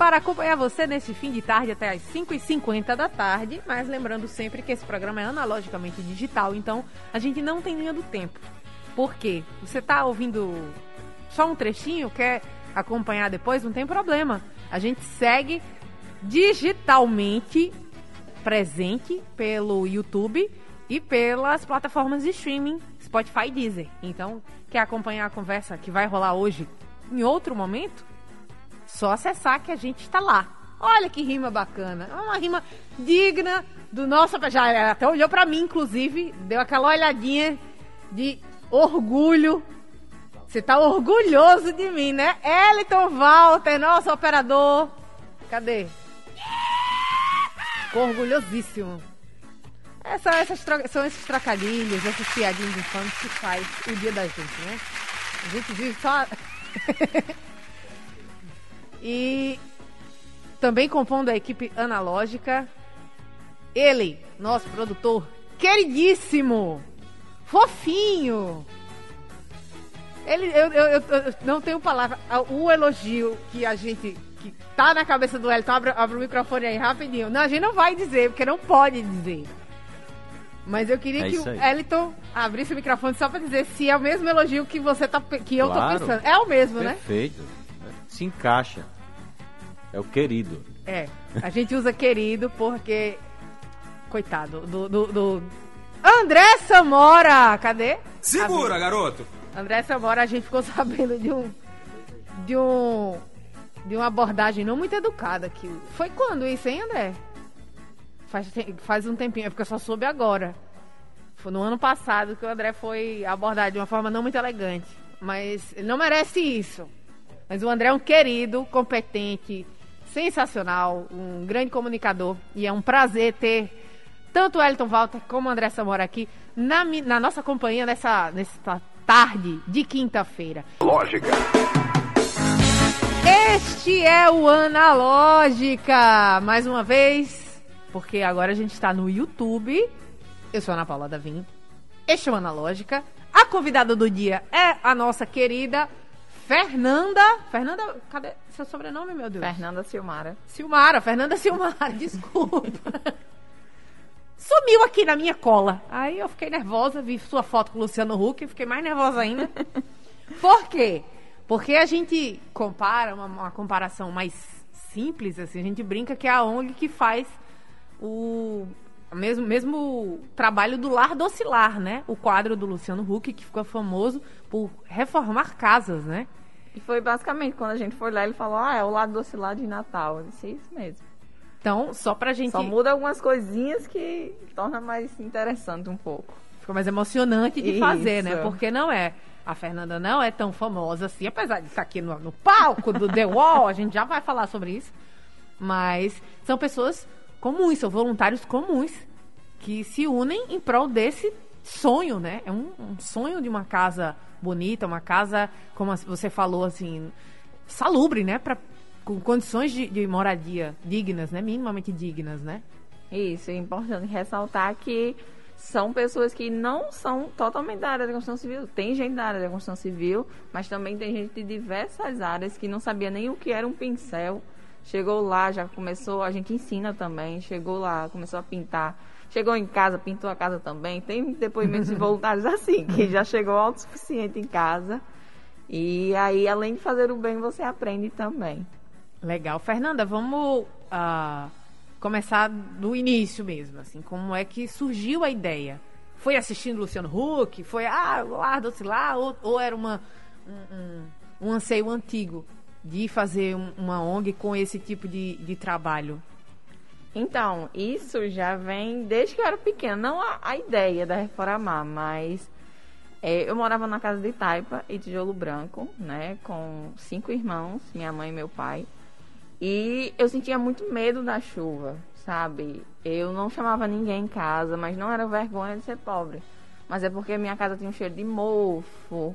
para acompanhar você nesse fim de tarde até as 5h50 da tarde. Mas lembrando sempre que esse programa é analogicamente digital, então a gente não tem linha do tempo. Por quê? Você está ouvindo só um trechinho, quer acompanhar depois? Não tem problema. A gente segue digitalmente presente pelo YouTube e pelas plataformas de streaming Spotify e Deezer. Então, quer acompanhar a conversa que vai rolar hoje em outro momento? Só acessar que a gente está lá. Olha que rima bacana. É uma rima digna do nosso. Já até olhou para mim, inclusive, deu aquela olhadinha de orgulho. Você tá orgulhoso de mim, né? Eliton Walter, nosso operador. Cadê? Ficou orgulhosíssimo. Essa, essas, são esses trocadilhos, essas piadinhas infames que faz o dia da gente, né? A gente vive só. E também compondo a equipe analógica, ele, nosso produtor queridíssimo, fofinho. Ele, eu, eu, eu, eu não tenho palavra. O elogio que a gente que tá na cabeça do Elton, abre, abre o microfone aí rapidinho. Não, a gente não vai dizer, porque não pode dizer. Mas eu queria é que o Eliton abrisse o microfone só para dizer se é o mesmo elogio que você tá que eu claro. tô pensando. É o mesmo, Perfeito. né? Perfeito se encaixa. É o querido. É, a gente usa querido porque. Coitado, do, do, do... André Samora! Cadê? Segura, garoto! André Samora, a gente ficou sabendo de um. De um. De uma abordagem não muito educada aqui. Foi quando isso, hein, André? Faz, faz um tempinho, é porque eu só soube agora. Foi no ano passado que o André foi abordado de uma forma não muito elegante. Mas ele não merece isso. Mas o André é um querido, competente, sensacional, um grande comunicador. E é um prazer ter tanto o Elton Walter como o André Samora aqui na, na nossa companhia nessa, nessa tarde de quinta-feira. Lógica. Este é o Analógica. Mais uma vez, porque agora a gente está no YouTube. Eu sou a Ana Paula Davim. Este é o Analógica. A convidada do dia é a nossa querida Fernanda. Fernanda, cadê seu sobrenome, meu Deus? Fernanda Silmara. Silmara, Fernanda Silmara, desculpa. Sumiu aqui na minha cola. Aí eu fiquei nervosa, vi sua foto com o Luciano Huck, fiquei mais nervosa ainda. Por quê? Porque a gente compara, uma, uma comparação mais simples, assim, a gente brinca que é a ONG que faz o mesmo, mesmo trabalho do Lar Docilar, né? O quadro do Luciano Huck, que ficou famoso por reformar casas, né? E foi basicamente quando a gente foi lá, ele falou: Ah, é o lado oscilar de Natal. Eu disse: é Isso mesmo. Então, só pra gente. Só muda algumas coisinhas que torna mais interessante um pouco. Ficou mais emocionante de Isso. fazer, né? Porque não é. A Fernanda não é tão famosa assim, apesar de estar aqui no, no palco do The Wall, a gente já vai falar sobre isso. Mas são pessoas comuns, são voluntários comuns que se unem em prol desse sonho, né? É um, um sonho de uma casa bonita, uma casa, como você falou, assim, salubre, né? Pra, com condições de, de moradia dignas, né? Minimamente dignas, né? Isso, é importante ressaltar que são pessoas que não são totalmente da área da construção civil. Tem gente da área da construção civil, mas também tem gente de diversas áreas que não sabia nem o que era um pincel. Chegou lá, já começou, a gente ensina também, chegou lá, começou a pintar chegou em casa, pintou a casa também. Tem depoimentos de voluntários assim, que já chegou autossuficiente em casa. E aí, além de fazer o bem, você aprende também. Legal. Fernanda, vamos uh, começar do início mesmo, assim. Como é que surgiu a ideia? Foi assistindo Luciano Huck? Foi, ah, guarda-se lá? Ou, ou, era uma, um, um, um, anseio antigo de fazer um, uma ONG com esse tipo de, de trabalho? Então, isso já vem desde que eu era pequena. Não a, a ideia da Reformar, mas é, eu morava na casa de Taipa e Tijolo Branco, né? Com cinco irmãos, minha mãe e meu pai. E eu sentia muito medo da chuva, sabe? Eu não chamava ninguém em casa, mas não era vergonha de ser pobre. mas é porque minha casa tinha um cheiro de mofo.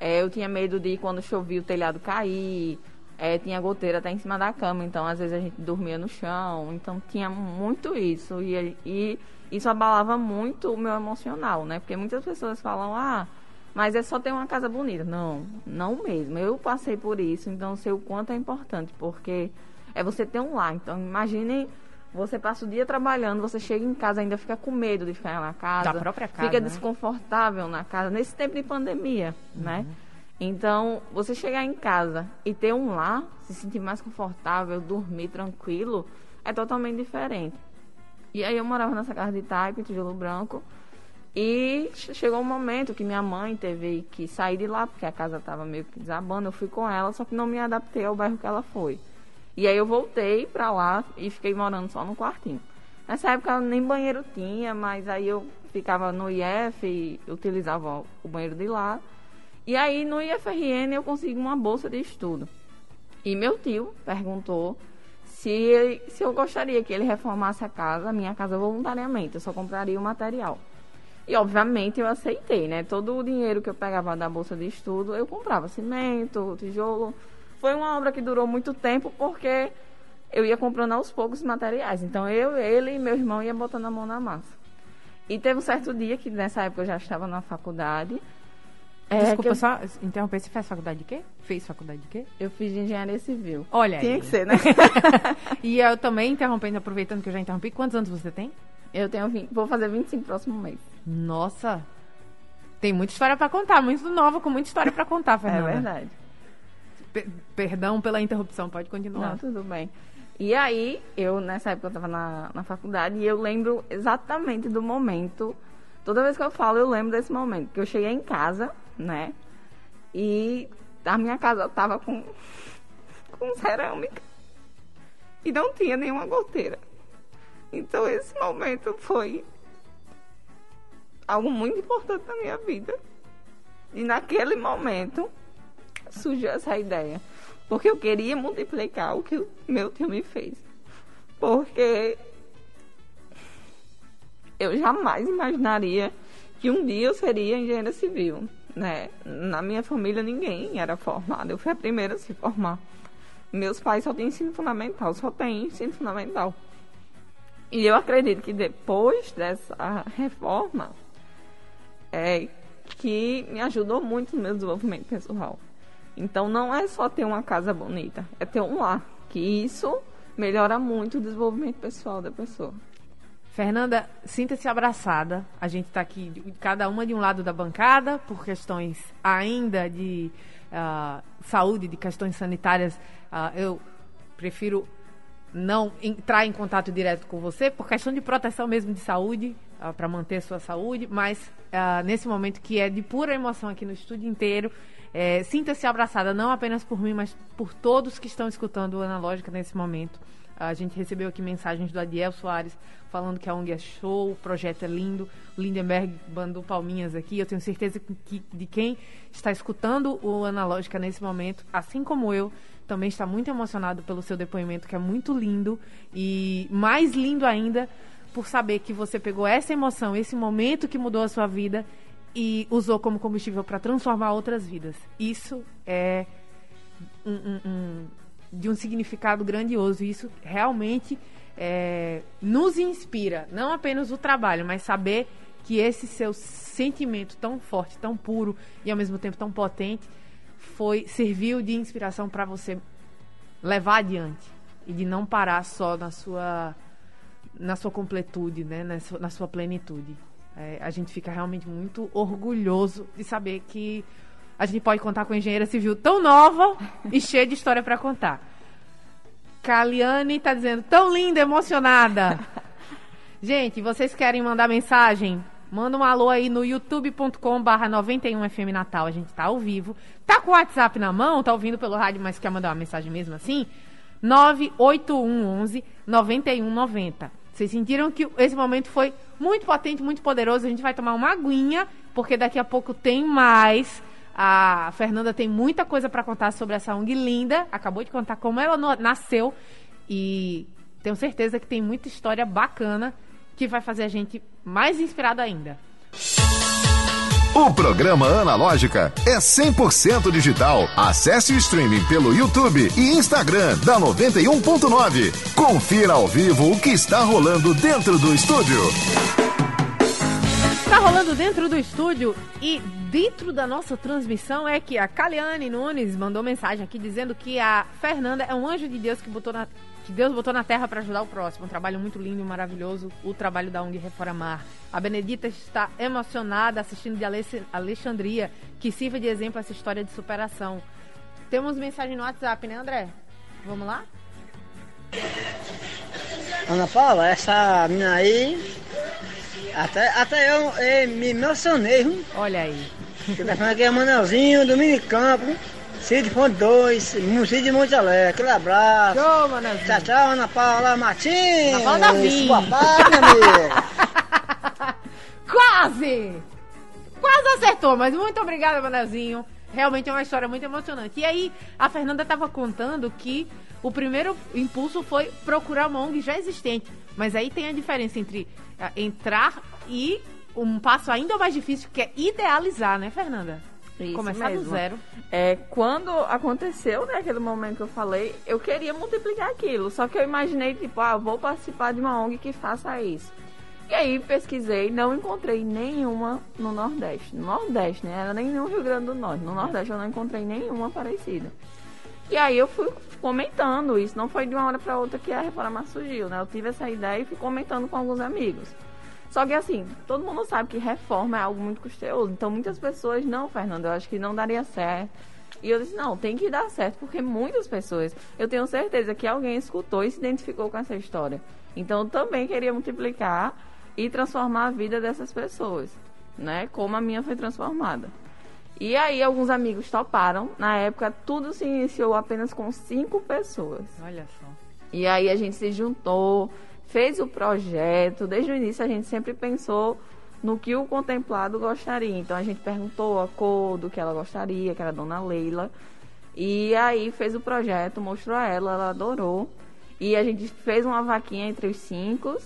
É, eu tinha medo de quando chovia o telhado cair. É, tinha goteira até em cima da cama, então às vezes a gente dormia no chão. Então tinha muito isso. E, e isso abalava muito o meu emocional, né? Porque muitas pessoas falam, ah, mas é só ter uma casa bonita. Não, não mesmo. Eu passei por isso, então sei o quanto é importante, porque é você ter um lar. Então imagine você passa o dia trabalhando, você chega em casa ainda fica com medo de ficar na casa. Da própria casa. Fica né? desconfortável na casa, nesse tempo de pandemia, né? uhum. né? Então, você chegar em casa e ter um lar, se sentir mais confortável, dormir tranquilo, é totalmente diferente. E aí eu morava nessa casa de taipa, tijolo branco, e chegou um momento que minha mãe teve que sair de lá, porque a casa estava meio que desabando, eu fui com ela, só que não me adaptei ao bairro que ela foi. E aí eu voltei pra lá e fiquei morando só no quartinho. Nessa época nem banheiro tinha, mas aí eu ficava no IF e utilizava o banheiro de lá. E aí no IFRN eu consegui uma bolsa de estudo. E meu tio perguntou se, se eu gostaria que ele reformasse a casa, a minha casa voluntariamente. Eu só compraria o material. E obviamente eu aceitei, né? Todo o dinheiro que eu pegava da bolsa de estudo, eu comprava cimento, tijolo, foi uma obra que durou muito tempo porque eu ia comprando aos poucos materiais. Então eu, ele e meu irmão ia botando a mão na massa. E teve um certo dia que nessa época eu já estava na faculdade. É, Desculpa, eu... só interromper. Você fez faculdade de quê? Fez faculdade de quê? Eu fiz de engenharia civil. Olha Tinha aí. que ser, né? e eu também, interrompendo, aproveitando que eu já interrompi, quantos anos você tem? Eu tenho 20, vou fazer 25 no próximo mês. Nossa! Tem muita história para contar, muito nova, com muita história para contar, é Fernanda. É verdade perdão pela interrupção, pode continuar. Não, tudo bem. E aí, eu, nessa época, eu estava na, na faculdade e eu lembro exatamente do momento. Toda vez que eu falo, eu lembro desse momento. Que eu cheguei em casa, né? E a minha casa tava com, com cerâmica. E não tinha nenhuma goteira. Então, esse momento foi algo muito importante na minha vida. E naquele momento, surgiu essa ideia. Porque eu queria multiplicar o que o meu tio me fez. Porque eu jamais imaginaria que um dia eu seria engenheira civil. Né? Na minha família ninguém era formado. Eu fui a primeira a se formar. Meus pais só têm ensino fundamental, só tem ensino fundamental. E eu acredito que depois dessa reforma é que me ajudou muito no meu desenvolvimento pessoal. Então não é só ter uma casa bonita, é ter um lar, que isso melhora muito o desenvolvimento pessoal da pessoa. Fernanda, sinta-se abraçada. A gente está aqui, cada uma de um lado da bancada, por questões ainda de uh, saúde, de questões sanitárias. Uh, eu prefiro não entrar em contato direto com você, por questão de proteção mesmo de saúde, uh, para manter sua saúde, mas nesse momento que é de pura emoção aqui no estúdio inteiro, é, Sinta-se abraçada, não apenas por mim, mas por todos que estão escutando o Analógica nesse momento. A gente recebeu aqui mensagens do Adiel Soares falando que a ONG é show, o projeto é lindo. O Lindenberg mandou palminhas aqui. Eu tenho certeza que de quem está escutando o Analógica nesse momento, assim como eu, também está muito emocionado pelo seu depoimento, que é muito lindo. E mais lindo ainda por saber que você pegou essa emoção, esse momento que mudou a sua vida e usou como combustível para transformar outras vidas. Isso é um, um, um, de um significado grandioso. Isso realmente é, nos inspira, não apenas o trabalho, mas saber que esse seu sentimento tão forte, tão puro e ao mesmo tempo tão potente foi serviu de inspiração para você levar adiante e de não parar só na sua na sua completude, né, na sua, na sua plenitude. É, a gente fica realmente muito orgulhoso de saber que a gente pode contar com a engenheira civil tão nova e cheia de história para contar. Kaliane está dizendo, tão linda, emocionada. Gente, vocês querem mandar mensagem? Manda um alô aí no youtube.com barra 91FM Natal. A gente tá ao vivo. Tá com o WhatsApp na mão? Tá ouvindo pelo rádio, mas quer mandar uma mensagem mesmo assim? 98111 9190. Vocês sentiram que esse momento foi muito potente, muito poderoso. A gente vai tomar uma aguinha, porque daqui a pouco tem mais. A Fernanda tem muita coisa para contar sobre essa ONG linda. Acabou de contar como ela nasceu. E tenho certeza que tem muita história bacana que vai fazer a gente mais inspirado ainda. O programa Analógica é 100% digital. Acesse o streaming pelo YouTube e Instagram da 91.9. Confira ao vivo o que está rolando dentro do estúdio. Está rolando dentro do estúdio e dentro da nossa transmissão é que a Caliane Nunes mandou mensagem aqui dizendo que a Fernanda é um anjo de Deus que botou na que Deus botou na terra para ajudar o próximo. Um trabalho muito lindo e maravilhoso, o trabalho da ONG Reformar. A Benedita está emocionada assistindo de Alexandria, que sirva de exemplo essa história de superação. Temos mensagem no WhatsApp, né, André? Vamos lá? Ana Paula, essa menina aí, até, até eu, eu me emocionei, viu? Olha aí. Que tá falando aqui é Manelzinho, do Minicampo. Cid Ponto 2, Museu de Monte Alegre. Aquele abraço. Show, Manazinho. Tchau, tchau, Ana Paula Martins. Ana Paula Davi. Boa tarde, amigo. Quase! Quase acertou, mas muito obrigada, Manazinho. Realmente é uma história muito emocionante. E aí, a Fernanda estava contando que o primeiro impulso foi procurar uma ONG já existente. Mas aí tem a diferença entre uh, entrar e um passo ainda mais difícil, que é idealizar, né, Fernanda? Isso Começar mesmo. do zero. É, quando aconteceu, né, aquele momento que eu falei, eu queria multiplicar aquilo. Só que eu imaginei, tipo, ah, vou participar de uma ONG que faça isso. E aí pesquisei, não encontrei nenhuma no Nordeste. No Nordeste, né? Era nem no Rio Grande do Norte. No Nordeste eu não encontrei nenhuma parecida. E aí eu fui comentando isso. Não foi de uma hora para outra que a reforma surgiu, né? Eu tive essa ideia e fui comentando com alguns amigos. Só que assim, todo mundo sabe que reforma é algo muito custoso. Então muitas pessoas, não, Fernando, eu acho que não daria certo. E eu disse, não, tem que dar certo, porque muitas pessoas, eu tenho certeza que alguém escutou e se identificou com essa história. Então eu também queria multiplicar e transformar a vida dessas pessoas, né? Como a minha foi transformada. E aí alguns amigos toparam. Na época tudo se iniciou apenas com cinco pessoas. Olha só. E aí a gente se juntou, fez o projeto. Desde o início a gente sempre pensou no que o contemplado gostaria. Então a gente perguntou a cor do que ela gostaria, que era a dona Leila. E aí fez o projeto, mostrou a ela, ela adorou. E a gente fez uma vaquinha entre os cinco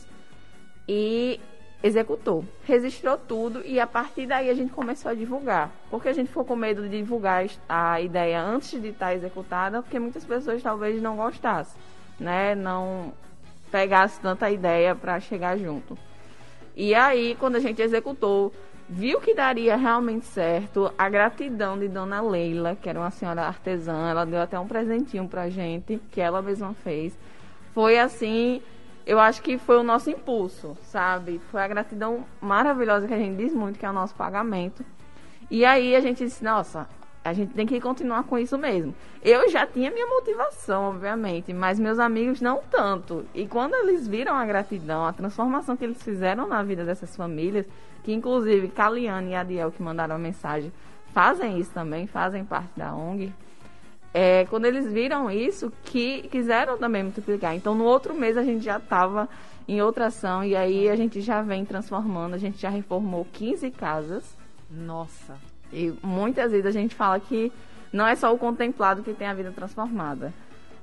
e executou. Registrou tudo e a partir daí a gente começou a divulgar. Porque a gente ficou com medo de divulgar a ideia antes de estar executada, porque muitas pessoas talvez não gostassem, né? Não pegasse tanta ideia para chegar junto. E aí, quando a gente executou, viu que daria realmente certo, a gratidão de Dona Leila, que era uma senhora artesã, ela deu até um presentinho pra gente, que ela mesma fez. Foi assim, eu acho que foi o nosso impulso, sabe? Foi a gratidão maravilhosa que a gente diz muito, que é o nosso pagamento. E aí a gente disse, nossa, a gente tem que continuar com isso mesmo. Eu já tinha minha motivação, obviamente, mas meus amigos não tanto. E quando eles viram a gratidão, a transformação que eles fizeram na vida dessas famílias, que inclusive Caliane e Adiel, que mandaram a mensagem, fazem isso também, fazem parte da ONG. É, quando eles viram isso, que quiseram também multiplicar. Então, no outro mês, a gente já estava em outra ação e aí a gente já vem transformando. A gente já reformou 15 casas. Nossa. E muitas vezes a gente fala que não é só o contemplado que tem a vida transformada.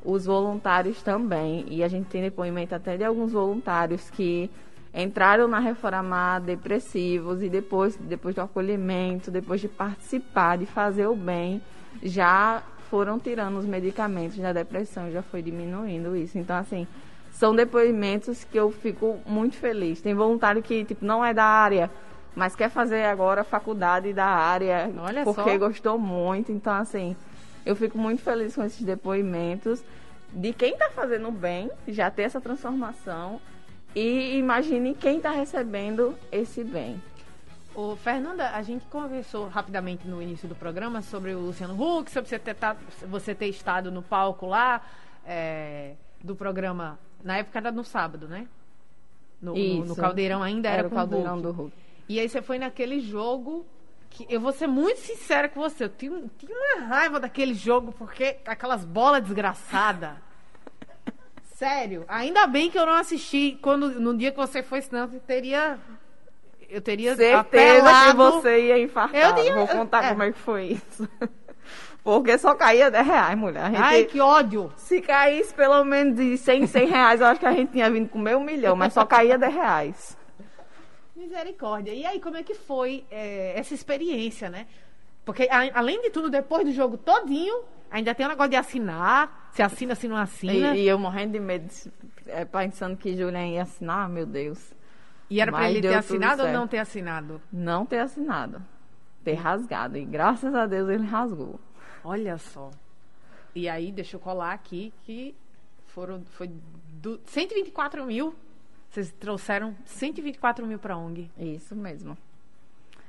Os voluntários também. E a gente tem depoimento até de alguns voluntários que entraram na Reformar depressivos e depois, depois do acolhimento, depois de participar, de fazer o bem, já foram tirando os medicamentos da depressão, já foi diminuindo isso. Então, assim, são depoimentos que eu fico muito feliz. Tem voluntário que, tipo, não é da área, mas quer fazer agora faculdade da área, Olha porque só. gostou muito. Então, assim, eu fico muito feliz com esses depoimentos de quem está fazendo bem, já ter essa transformação, e imagine quem está recebendo esse bem. Ô, Fernanda, a gente conversou rapidamente no início do programa sobre o Luciano Huck, sobre você ter, tá- você ter estado no palco lá é, do programa. Na época era no sábado, né? No, no- no. Caldeirão ainda era, Era o caldeirão Huck. do Hulk. E aí você foi naquele jogo que eu vou ser muito sincera com você. Eu tinha, uma raiva daquele jogo, porque aquelas bolas desgraçadas. Sério, ainda bem que eu não assisti quando no dia que você foi, senão eu teria. Eu teria Certeza apelado. que você ia infartar. Eu tinha- Vou contar é. como é que foi isso. Porque só caía 10 reais, mulher. Gente, Ai, que ódio! Se caísse pelo menos de 100, 100 reais, eu acho que a gente tinha vindo comer um milhão, mas só caía 10 reais. Misericórdia. E aí, como é que foi é, essa experiência, né? Porque, a- além de tudo, depois do jogo todinho, ainda tem o negócio de assinar. Se assina, se não assina. E, e eu morrendo de medo, é, pensando que Julian ia assinar, meu Deus. E era pra Mas ele ter assinado ou não ter assinado? Não ter assinado. Ter rasgado. E graças a Deus ele rasgou. Olha só. E aí, deixa eu colar aqui que foram foi do, 124 mil. Vocês trouxeram 124 mil pra ONG. Isso mesmo.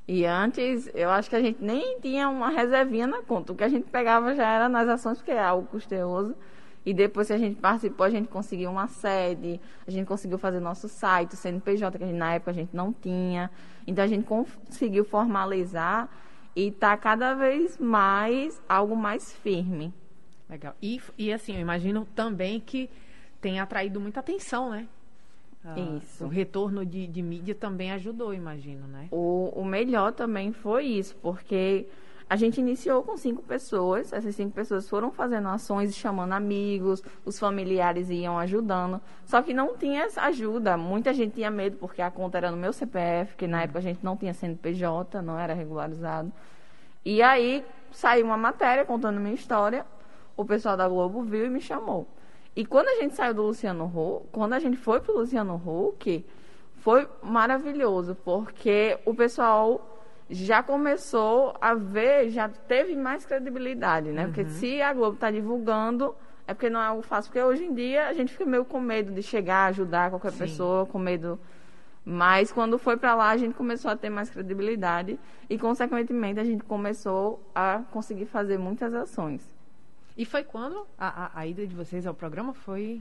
E antes, eu acho que a gente nem tinha uma reservinha na conta. O que a gente pegava já era nas ações, porque é algo custeoso. E depois que a gente participou, a gente conseguiu uma sede, a gente conseguiu fazer nosso site, o CNPJ, que a gente, na época a gente não tinha. Então a gente conseguiu formalizar e tá cada vez mais algo mais firme. Legal. E, e assim, eu imagino também que tem atraído muita atenção, né? Isso. O retorno de, de mídia também ajudou, imagino, né? O, o melhor também foi isso, porque a gente iniciou com cinco pessoas, essas cinco pessoas foram fazendo ações e chamando amigos, os familiares iam ajudando, só que não tinha ajuda. Muita gente tinha medo porque a conta era no meu CPF, que na época a gente não tinha CNPJ, não era regularizado. E aí saiu uma matéria contando minha história, o pessoal da Globo viu e me chamou. E quando a gente saiu do Luciano Huck, quando a gente foi pro Luciano Huck, foi maravilhoso, porque o pessoal já começou a ver, já teve mais credibilidade, né? Porque se a Globo está divulgando, é porque não é algo fácil. Porque hoje em dia a gente fica meio com medo de chegar, ajudar qualquer Sim. pessoa, com medo. Mas quando foi para lá, a gente começou a ter mais credibilidade e, consequentemente, a gente começou a conseguir fazer muitas ações. E foi quando a, a, a ida de vocês ao programa foi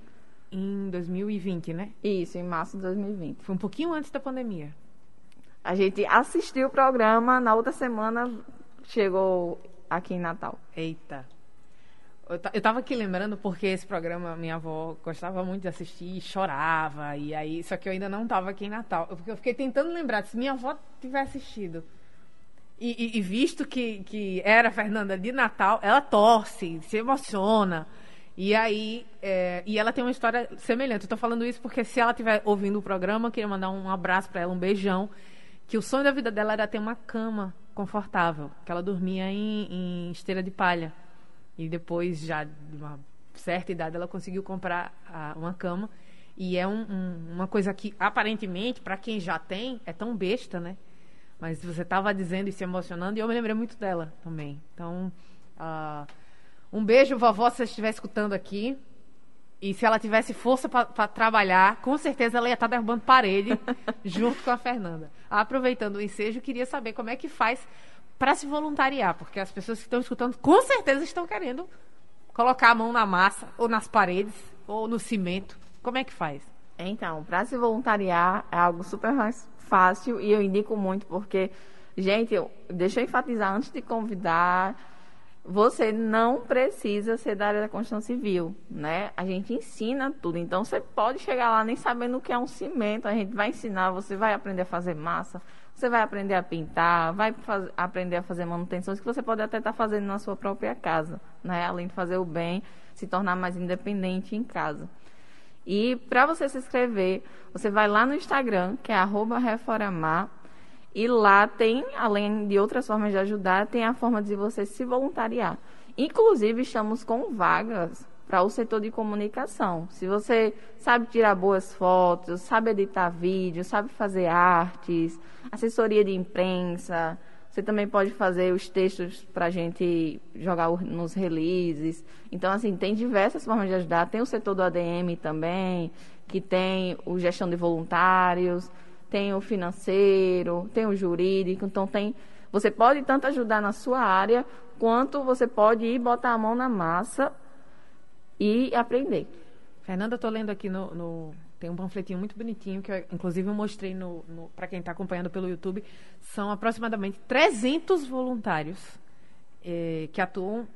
em 2020, né? Isso, em março de 2020. Foi um pouquinho antes da pandemia. A gente assistiu o programa, na outra semana chegou aqui em Natal. Eita. Eu, ta- eu tava aqui lembrando porque esse programa minha avó gostava muito de assistir e chorava. E aí, só que eu ainda não tava aqui em Natal. Porque eu fiquei tentando lembrar se minha avó tivesse assistido. E, e- e visto que, que era a Fernanda de Natal, ela torce, se emociona. E aí, é, e ela tem uma história semelhante. Eu tô falando isso porque se ela estiver ouvindo o programa, eu queria mandar um abraço para ela, um beijão. Que o sonho da vida dela era ter uma cama confortável, que ela dormia em, em esteira de palha. E depois, já de uma certa idade, ela conseguiu comprar ah, uma cama. E é um- um- uma coisa que, aparentemente, para quem já tem, é tão besta, né? Mas você estava dizendo e se emocionando, e eu me lembrei muito dela também. Então, ah, um beijo, vovó, se você estiver escutando aqui. E se ela tivesse força para trabalhar, com certeza ela ia estar derrubando parede junto com a Fernanda. Aproveitando o ensejo, eu queria saber como é que faz para se voluntariar, porque as pessoas que estão escutando com certeza estão querendo colocar a mão na massa, ou nas paredes, ou no cimento. Como é que faz? Então, para se voluntariar é algo super mais fácil e eu indico muito porque, gente, eu, deixa eu enfatizar antes de convidar, você não precisa ser da área da construção civil, né? A gente ensina tudo, então você pode chegar lá nem sabendo o que é um cimento, a gente vai ensinar, você vai aprender a fazer massa, você vai aprender a pintar, vai faz- aprender a fazer manutenções que você pode até estar fazendo na sua própria casa, né? Além de fazer o bem, se tornar mais independente em casa. E para você se inscrever, você vai lá no Instagram, que é arroba Reformar, e lá tem, além de outras formas de ajudar, tem a forma de você se voluntariar. Inclusive, estamos com vagas para o setor de comunicação. Se você sabe tirar boas fotos, sabe editar vídeo, sabe fazer artes, assessoria de imprensa, você também pode fazer os textos para a gente jogar nos releases. Então, assim, tem diversas formas de ajudar. Tem o setor do ADM também, que tem o gestão de voluntários, tem o financeiro, tem o jurídico. Então, tem. Você pode tanto ajudar na sua área, quanto você pode ir botar a mão na massa e aprender. Fernanda, tô lendo aqui no, no- Tem um panfletinho muito bonitinho, que eu, inclusive eu mostrei no, no, para quem está acompanhando pelo YouTube. São aproximadamente 300 voluntários eh, que atuam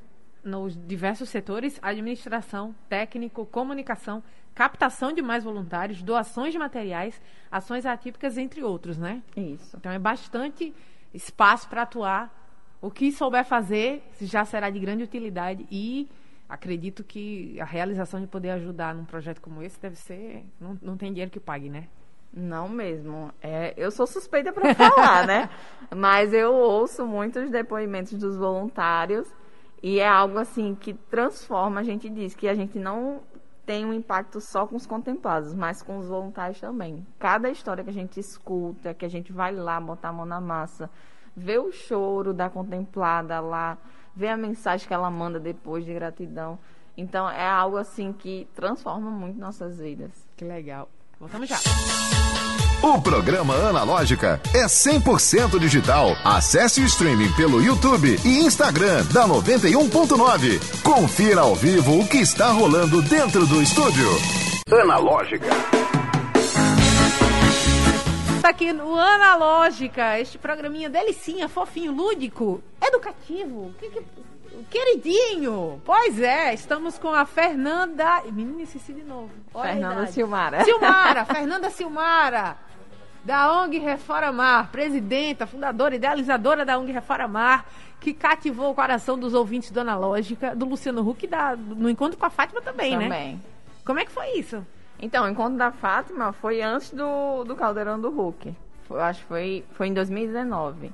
nos diversos setores: administração, técnico, comunicação, captação de mais voluntários, doações de materiais, ações atípicas, entre outros, né? Isso. Então é bastante espaço para atuar. O que souber fazer já será de grande utilidade e acredito que a realização de poder ajudar num projeto como esse deve ser. Não, não tem dinheiro que pague, né? Não mesmo. É, eu sou suspeita para falar, né? Mas eu ouço muitos depoimentos dos voluntários e é algo assim que transforma. A gente diz que a gente não tem um impacto só com os contemplados, mas com os voluntários também. Cada história que a gente escuta, que a gente vai lá botar a mão na massa, vê o choro da contemplada lá, vê a mensagem que ela manda depois de gratidão. Então é algo assim que transforma muito nossas vidas. Que legal. Voltamos já. O programa Analógica é 100% digital. Acesse o streaming pelo YouTube e Instagram da 91.9. Confira ao vivo o que está rolando dentro do estúdio. Analógica. Tá aqui no Analógica, este programinha delicinha, fofinho, lúdico, educativo. Que, que, queridinho. Pois é, estamos com a Fernanda. Menina, esqueci de novo. Olha Fernanda. Silmara. Silmara, Fernanda Silmara, da ONG Refora Mar, presidenta, fundadora, idealizadora da ONG Refora Mar, que cativou o coração dos ouvintes do Analógica, do Luciano Huck, da, no encontro com a Fátima também, né? Também. Como é que foi isso? Então, o encontro da Fátima foi antes do, do Caldeirão do Hulk. Foi- acho que foi, foi em 2019.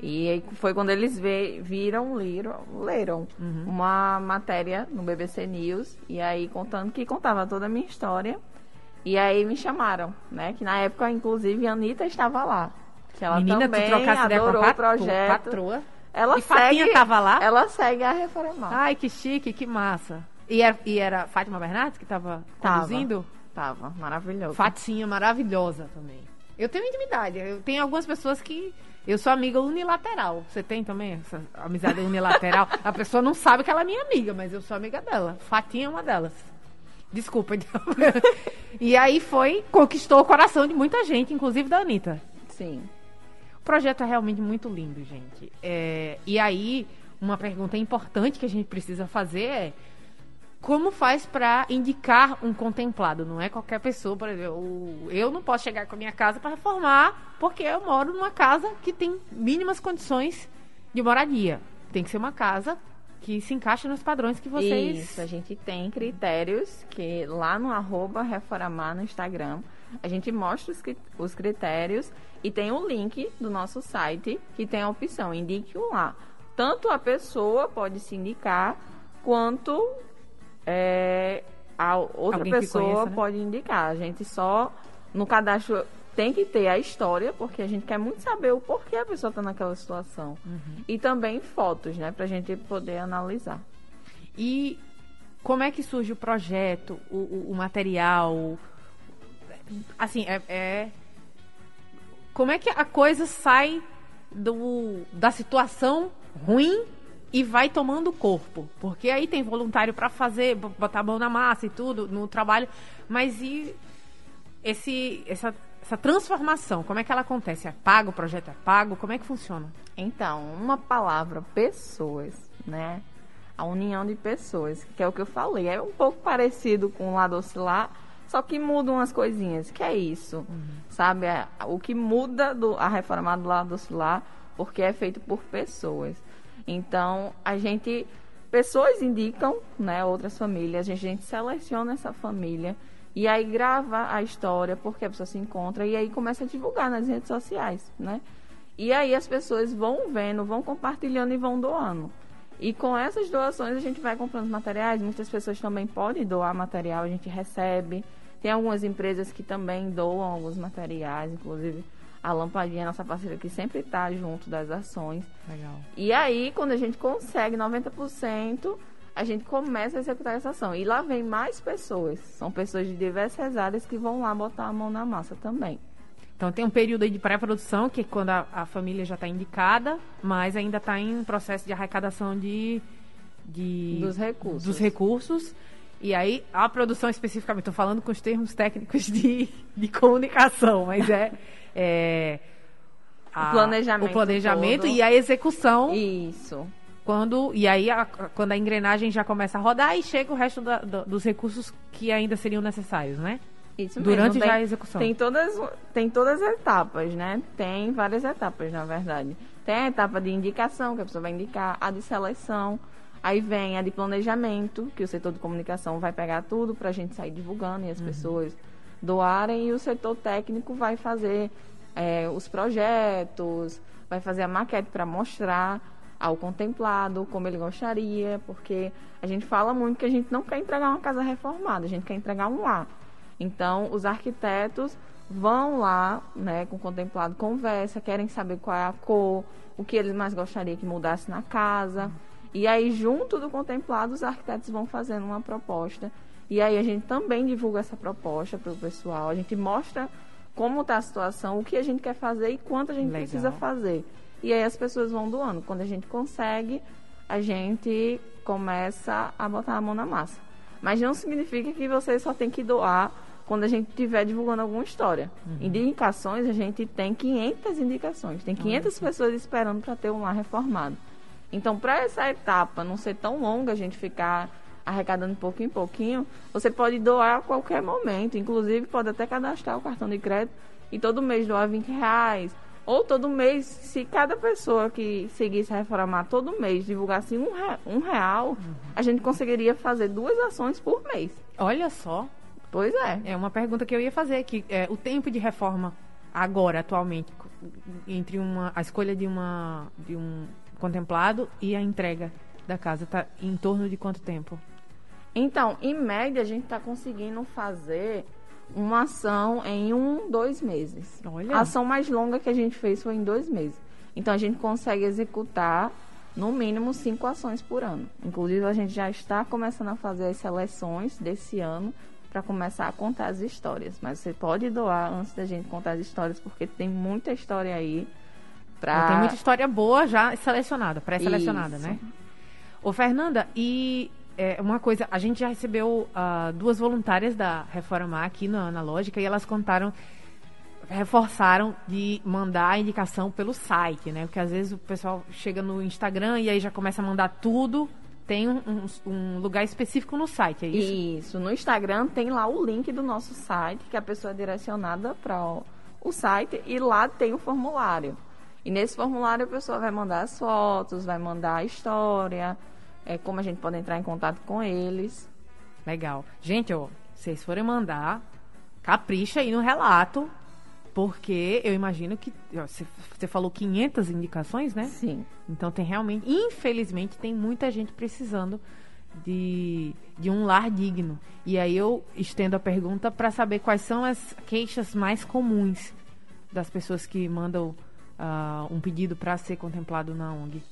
E aí foi quando eles ve- viram, leram, leram uma matéria no BBC News. E aí contando que contava toda a minha história. E aí me chamaram, né? Que na época, inclusive, a Anitta estava lá. Que ela Menina, também tu trocasse ideia com a adorou o projeto. patroa. Ela E Fatinha segue, tava lá? Ela segue a Reformar. Ai, que chique, que massa. E era, e era Fátima Bernardes que estava Tava. conduzindo? Tava, maravilhoso. Fatinha maravilhosa também. Eu tenho intimidade. Eu tenho algumas pessoas que. Eu sou amiga unilateral. Você tem também essa amizade unilateral? A pessoa não sabe que ela é minha amiga, mas eu sou amiga dela. Fatinha é uma delas. Desculpa, então. e aí foi, conquistou o coração de muita gente, inclusive da Anitta. Sim. O projeto é realmente muito lindo, gente. É, e aí, uma pergunta importante que a gente precisa fazer é como faz para indicar um contemplado? Não é qualquer pessoa, por exemplo, eu não posso chegar com a minha casa para reformar porque eu moro numa casa que tem mínimas condições de moradia. Tem que ser uma casa que se encaixe nos padrões que vocês Isso, a gente tem critérios que lá no arroba Reforamar no Instagram, a gente mostra os, cri- os critérios e tem o link do nosso site que tem a opção, indique um lá. Tanto a pessoa pode se indicar, quanto é, a outra Alguém pessoa conheça, né? pode indicar. A gente só, no cadastro, tem que ter a história, porque a gente quer muito saber o porquê a pessoa está naquela situação. Uhum. E também fotos, né, pra gente poder analisar. E como é que surge o projeto, o, o- o material? Assim, é, é- Como é que a coisa sai do, da situação ruim e vai tomando corpo? Porque aí tem voluntário para fazer, botar a mão na massa e tudo, no trabalho. Mas e esse, essa, essa transformação, como é que ela acontece? É pago, o projeto é pago? Como é que funciona? Então, uma palavra, pessoas, né? A união de pessoas, que é o que eu falei. É um pouco parecido com o lado oscilar, só que muda umas coisinhas. Que é isso, sabe? É, o que muda do, a reforma do lado oscilar, porque é feito por pessoas. Então, a gente... Pessoas indicam, né? Outras famílias. A gente, seleciona essa família. E aí grava a história, porque a pessoa se encontra. E aí começa a divulgar nas redes sociais, né? E aí as pessoas vão vendo, vão compartilhando e vão doando. E com essas doações a gente vai comprando materiais. Muitas pessoas também podem doar material, a gente recebe. Tem algumas empresas que também doam alguns materiais, inclusive a Lampadinha, nossa parceira, que sempre está junto das ações. Legal. E aí, quando a gente consegue 90%, a gente começa a executar essa ação. E lá vem mais pessoas. São pessoas de diversas áreas que vão lá botar a mão na massa também. Então tem um período aí de pré-produção, que é quando a, a família já está indicada, mas ainda está em processo de arrecadação de, de Dos recursos. dos recursos. E aí a produção especificamente, estou falando com os termos técnicos de, de comunicação, mas é, é a- O planejamento o planejamento todo. e a execução Isso. quando e aí a- quando a engrenagem já começa a rodar e chega o resto da- do- dos recursos que ainda seriam necessários, né? Isso Durante mesmo. já Tem- a execução. Tem todas, tem todas as etapas, né? Tem várias etapas, na verdade. Tem a etapa de indicação, que a pessoa vai indicar, a de seleção, aí vem a de planejamento, que o setor de comunicação vai pegar tudo pra gente sair divulgando Uhum. e as pessoas doarem e o setor técnico vai fazer é, os projetos, vai fazer a maquete para mostrar ao contemplado como ele gostaria, porque a gente fala muito que a gente não quer entregar uma casa reformada, a gente quer entregar um lar. Então, os arquitetos vão lá, né, com o contemplado, conversa, querem saber qual é a cor, o que eles mais gostariam que mudasse na casa. E aí, junto do contemplado, os arquitetos vão fazendo uma proposta. E aí a gente também divulga essa proposta para o pessoal. A gente mostra como está a situação, o que a gente quer fazer e quanto a gente Legal. precisa fazer. E aí as pessoas vão doando. Quando a gente consegue, a gente começa a botar a mão na massa. Mas não significa que você só tem que doar quando a gente estiver divulgando alguma história. Indicações, a gente tem 500 indicações. Tem 500 pessoas esperando para ter um lar reformado. Então, para essa etapa não ser tão longa, a gente ficar arrecadando pouquinho em pouquinho, você pode doar a qualquer momento. Inclusive, pode até cadastrar o cartão de crédito e todo mês doar 20 reais. Ou todo mês, se cada pessoa que seguisse reformar todo mês divulgasse um, um real, a gente conseguiria fazer duas ações por mês. Olha só, Pois é. é uma pergunta que eu ia fazer, que é, o tempo de reforma agora, atualmente, entre uma, a escolha de, uma, de um contemplado e a entrega da casa, tá em torno de quanto tempo? Então, em média, a gente está conseguindo fazer uma ação em um, dois meses. Olha. A ação mais longa que a gente fez foi em dois meses. Então, a gente consegue executar no mínimo cinco ações por ano. Inclusive, a gente já está começando a fazer as seleções desse ano para começar a contar as histórias. Mas você pode doar antes da gente contar as histórias, porque tem muita história aí para. Tem muita história boa já selecionada, pré-selecionada, né? Ô, Fernanda, e é, uma coisa, a gente já recebeu ah, duas voluntárias da Reformar aqui na Analógica e elas contaram, reforçaram de mandar a indicação pelo site, né? Porque às vezes o pessoal chega no Instagram e aí já começa a mandar tudo. Tem um, um- um lugar específico no site, é isso? Isso. No Instagram tem lá o link do nosso site, que a pessoa é direcionada para o, o site, e lá tem o formulário. E nesse formulário a pessoa vai mandar as fotos, vai mandar a história, é, como a gente pode entrar em contato com eles. Legal. Gente, ó, vocês forem mandar, capricha aí no relato, porque eu imagino que você falou 500 indicações, né? Sim. Então tem realmente, infelizmente, tem muita gente precisando de, de um lar digno. E aí eu estendo a pergunta para saber quais são as queixas mais comuns das pessoas que mandam ah, um pedido para ser contemplado na ONG.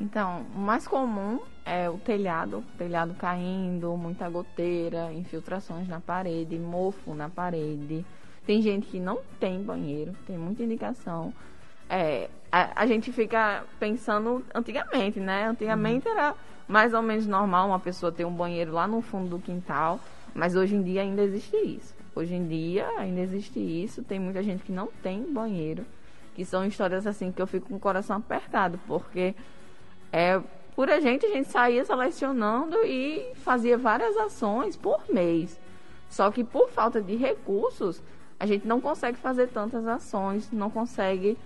Então, o mais comum é o telhado, telhado caindo, muita goteira, infiltrações na parede, mofo na parede. Tem gente que não tem banheiro, tem muita indicação. É, a, a gente fica pensando antigamente, né? Antigamente era mais ou menos normal uma pessoa ter um banheiro lá no fundo do quintal, mas hoje em dia ainda existe isso. Hoje em dia ainda existe isso, tem muita gente que não tem banheiro, que são histórias assim que eu fico com o coração apertado, porque é, por a gente, a gente saía selecionando e fazia várias ações por mês. Só que por falta de recursos, a gente não consegue fazer tantas ações, não consegue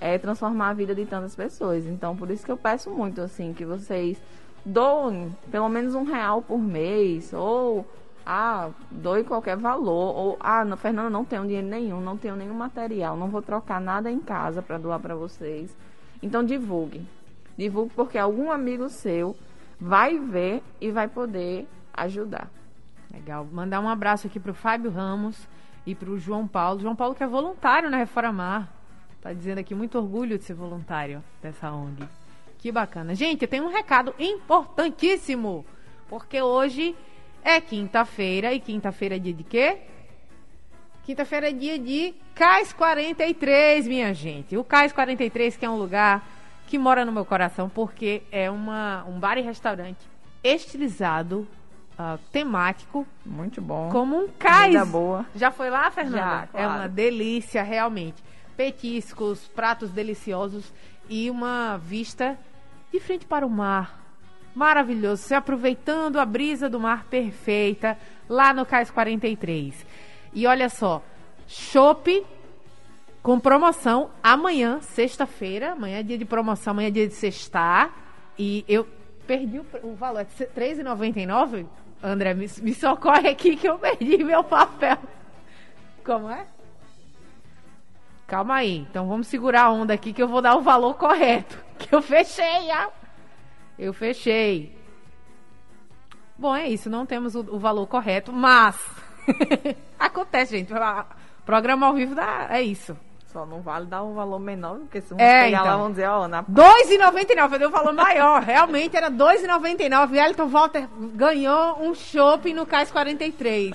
é, transformar a vida de tantas pessoas. Então, por isso que eu peço muito, assim, que vocês doem pelo menos um real por mês, ou, ah, doe qualquer valor, ou, ah, não, Fernanda, não tenho dinheiro nenhum, não tenho nenhum material, não vou trocar nada em casa para doar para vocês. Então, divulgue. Divulgue porque algum amigo seu vai ver e vai poder ajudar. Legal. Mandar um abraço aqui pro Fábio Ramos e pro João Paulo. João Paulo que é voluntário na Reformar. Tá dizendo aqui muito orgulho de ser voluntário dessa ONG. Que bacana. Gente, tenho um recado importantíssimo. Porque hoje é quinta-feira e quinta-feira é dia de quê? Quinta-feira é dia de Cais 43, minha gente. O Cais 43 que é um lugar que mora no meu coração porque é uma, um bar e restaurante estilizado, ah, temático, Muito bom. como um cais. Comida boa. Já foi lá, Fernanda? Já, É claro. uma delícia, realmente. Petiscos, pratos deliciosos e uma vista de frente para o mar. Maravilhoso. Você aproveitando a brisa do mar perfeita lá no Cais 43. E olha só, chopp com promoção amanhã, sexta-feira. Amanhã é dia de promoção, amanhã é dia de sextar. E eu perdi o, o valor. É R$ 3,99? André, me, me socorre aqui que eu perdi meu papel. Como é? Calma aí. Então vamos segurar a onda aqui que eu vou dar o valor correto. Que eu fechei, ah. Eu fechei. Bom, é isso. Não temos o, o valor correto, mas acontece, gente. Programa ao vivo dá, é isso. Só não vale dar um valor menor, porque se É, pegar lá, então. vão dizer, ó, na 2,99, eu dei um valor maior. Realmente era 2,99. E Elton Walter ganhou um shopping no Cais 43.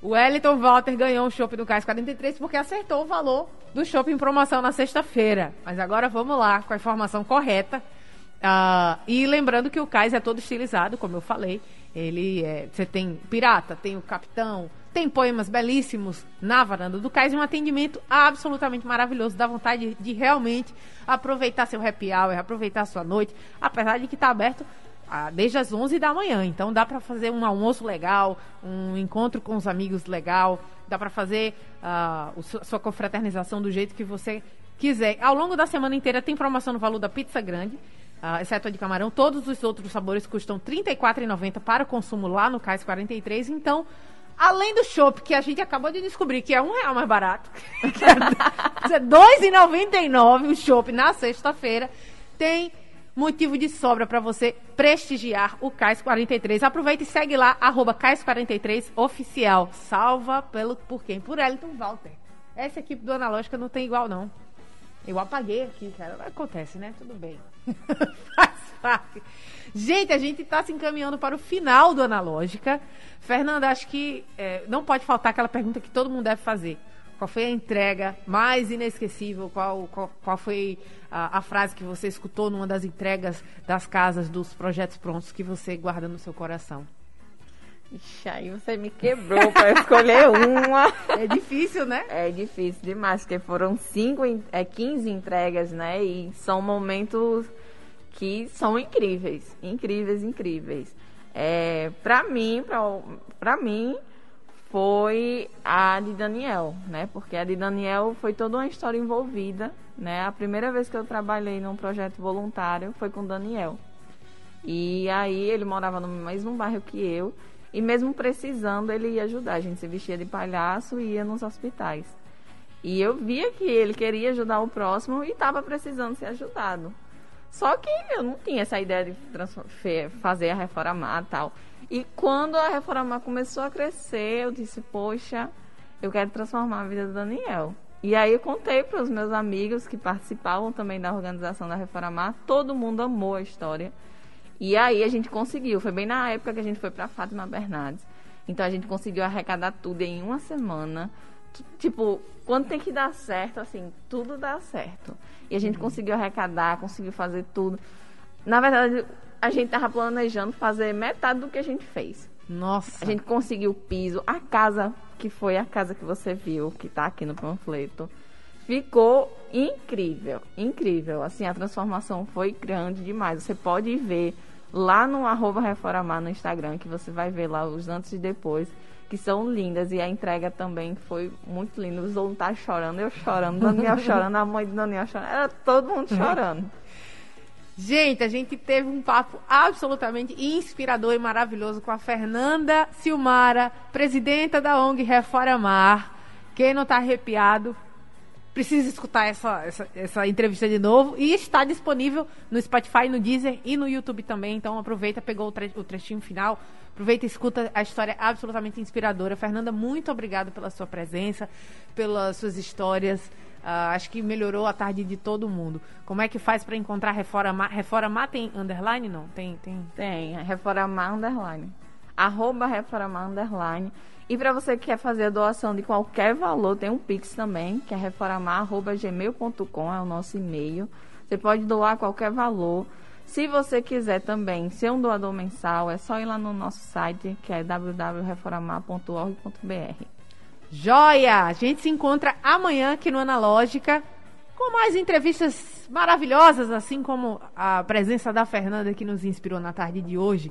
O Wellington Walter ganhou um shopping no Cais 43 porque acertou o valor do shopping em promoção na sexta-feira. Mas agora vamos lá com a informação correta. Ah, e lembrando que o cais é todo estilizado, como eu falei. Ele é, você tem pirata, tem o capitão, tem poemas belíssimos na varanda do cais e um atendimento absolutamente maravilhoso. Dá vontade de, realmente aproveitar seu happy hour, aproveitar a sua noite, apesar de que está aberto ah, desde as 11 da manhã. Então dá para fazer um almoço legal, um encontro com os amigos legal, dá para fazer ah, o su- sua confraternização do jeito que você quiser. Ao longo da semana inteira tem promoção no valor da pizza grande. ah, exceto a de camarão, todos os outros sabores custam R$ 34,90 para o consumo lá no Cais 43. Então, além do chopp, que a gente acabou de descobrir que é um real mais barato, é R$ 2,99 o chopp na sexta-feira, tem motivo de sobra para você prestigiar o Cais 43. Aproveita e segue lá, arroba Cais 43 oficial. Salva pelo, por quem? Por Elton Walter. Essa equipe do Analógica não tem igual, não. Eu apaguei aqui, cara. Acontece, né? Tudo bem. Gente, a gente tá se encaminhando para o final do Analógica. Fernanda, acho que é, não pode faltar aquela pergunta que todo mundo deve fazer. Qual foi a entrega mais inesquecível? Qual, qual, qual foi a, a frase que você escutou numa das entregas das casas, dos projetos prontos que você guarda no seu coração? Ixi, aí você me quebrou para escolher uma. É difícil, né? É difícil demais, porque foram cinco, é, 15 entregas, né? E são momentos que são incríveis, incríveis, incríveis. É, pra mim, pra mim, foi a de Daniel, né? Porque a de Daniel foi toda uma história envolvida, né? A primeira vez que eu trabalhei num projeto voluntário foi com Daniel. E aí ele morava no mesmo bairro que eu. E mesmo precisando, ele ia ajudar. A gente se vestia de palhaço e ia nos hospitais. E eu via que ele queria ajudar o próximo e estava precisando ser ajudado. Só que eu não tinha essa ideia de fazer a Reformar e tal. E quando a Reformar começou a crescer, eu disse, poxa, eu quero transformar a vida do Daniel. E aí eu contei para os meus amigos que participavam também da organização da Reformar. Todo mundo amou a história. E aí a gente conseguiu. Foi bem na época que a gente foi para Fátima Bernardes. Então a gente conseguiu arrecadar tudo em uma semana. Tipo, quando tem que dar certo, assim, tudo dá certo. E a gente conseguiu arrecadar, conseguiu fazer tudo. Na verdade, a gente tava planejando fazer metade do que a gente fez. Nossa. A gente conseguiu o piso, a casa, que foi a casa que você viu, que tá aqui no panfleto. Ficou incrível, incrível. Assim, a transformação foi grande demais. Você pode ver lá no arroba Reformar no Instagram, que você vai ver lá os antes e depois, que são lindas. E a entrega também foi muito linda. Os voluntários chorando, eu chorando, Daniel chorando, a mãe de Daniel chorando. Era todo mundo chorando. Gente, a gente teve um papo absolutamente inspirador e maravilhoso com a Fernanda Silmara, presidenta da ONG Reformar. Quem não tá arrepiado, precisa escutar essa, essa, essa entrevista de novo. E está disponível no Spotify, no Deezer e no YouTube também. Então aproveita, pegou o, tre o trechinho final. Aproveita e escuta a história absolutamente inspiradora. Fernanda, muito obrigada pela sua presença, pelas suas histórias. Ah, acho que melhorou a tarde de todo mundo. Como é que faz para encontrar Reforma? Reforma tem underline? Não, tem, tem. Tem, é Reformar Underline. Arroba Reformar Underline. E para você que quer fazer a doação de qualquer valor, tem um Pix também, que é reformar.gmail.com, é o nosso e-mail. Você pode doar qualquer valor. Se você quiser também ser um doador mensal, é só ir lá no nosso site, que é www.reformar.org.br. Joia! A gente se encontra amanhã aqui no Analógica com mais entrevistas maravilhosas, assim como a presença da Fernanda que nos inspirou na tarde de hoje.